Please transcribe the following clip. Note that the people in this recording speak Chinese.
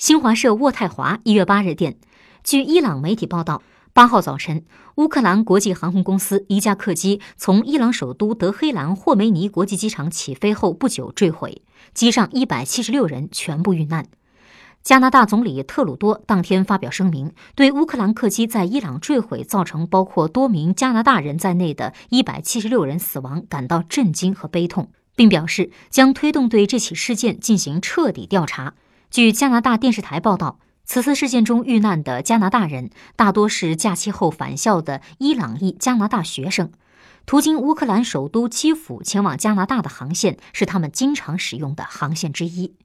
新华社渥太华一月八日电，据伊朗媒体报道，八号早晨，乌克兰国际航空公司一架客机从伊朗首都德黑兰霍梅尼国际机场起飞后不久坠毁，机上一百七十六人全部遇难。加拿大总理特鲁多当天发表声明，对乌克兰客机在伊朗坠毁造成包括多名加拿大人在内的一百七十六人死亡感到震惊和悲痛，并表示将推动对这起事件进行彻底调查。据加拿大电视台报道，此次事件中遇难的加拿大人大多是假期后返校的伊朗裔加拿大学生，途经乌克兰首都基辅前往加拿大的航线是他们经常使用的航线之一。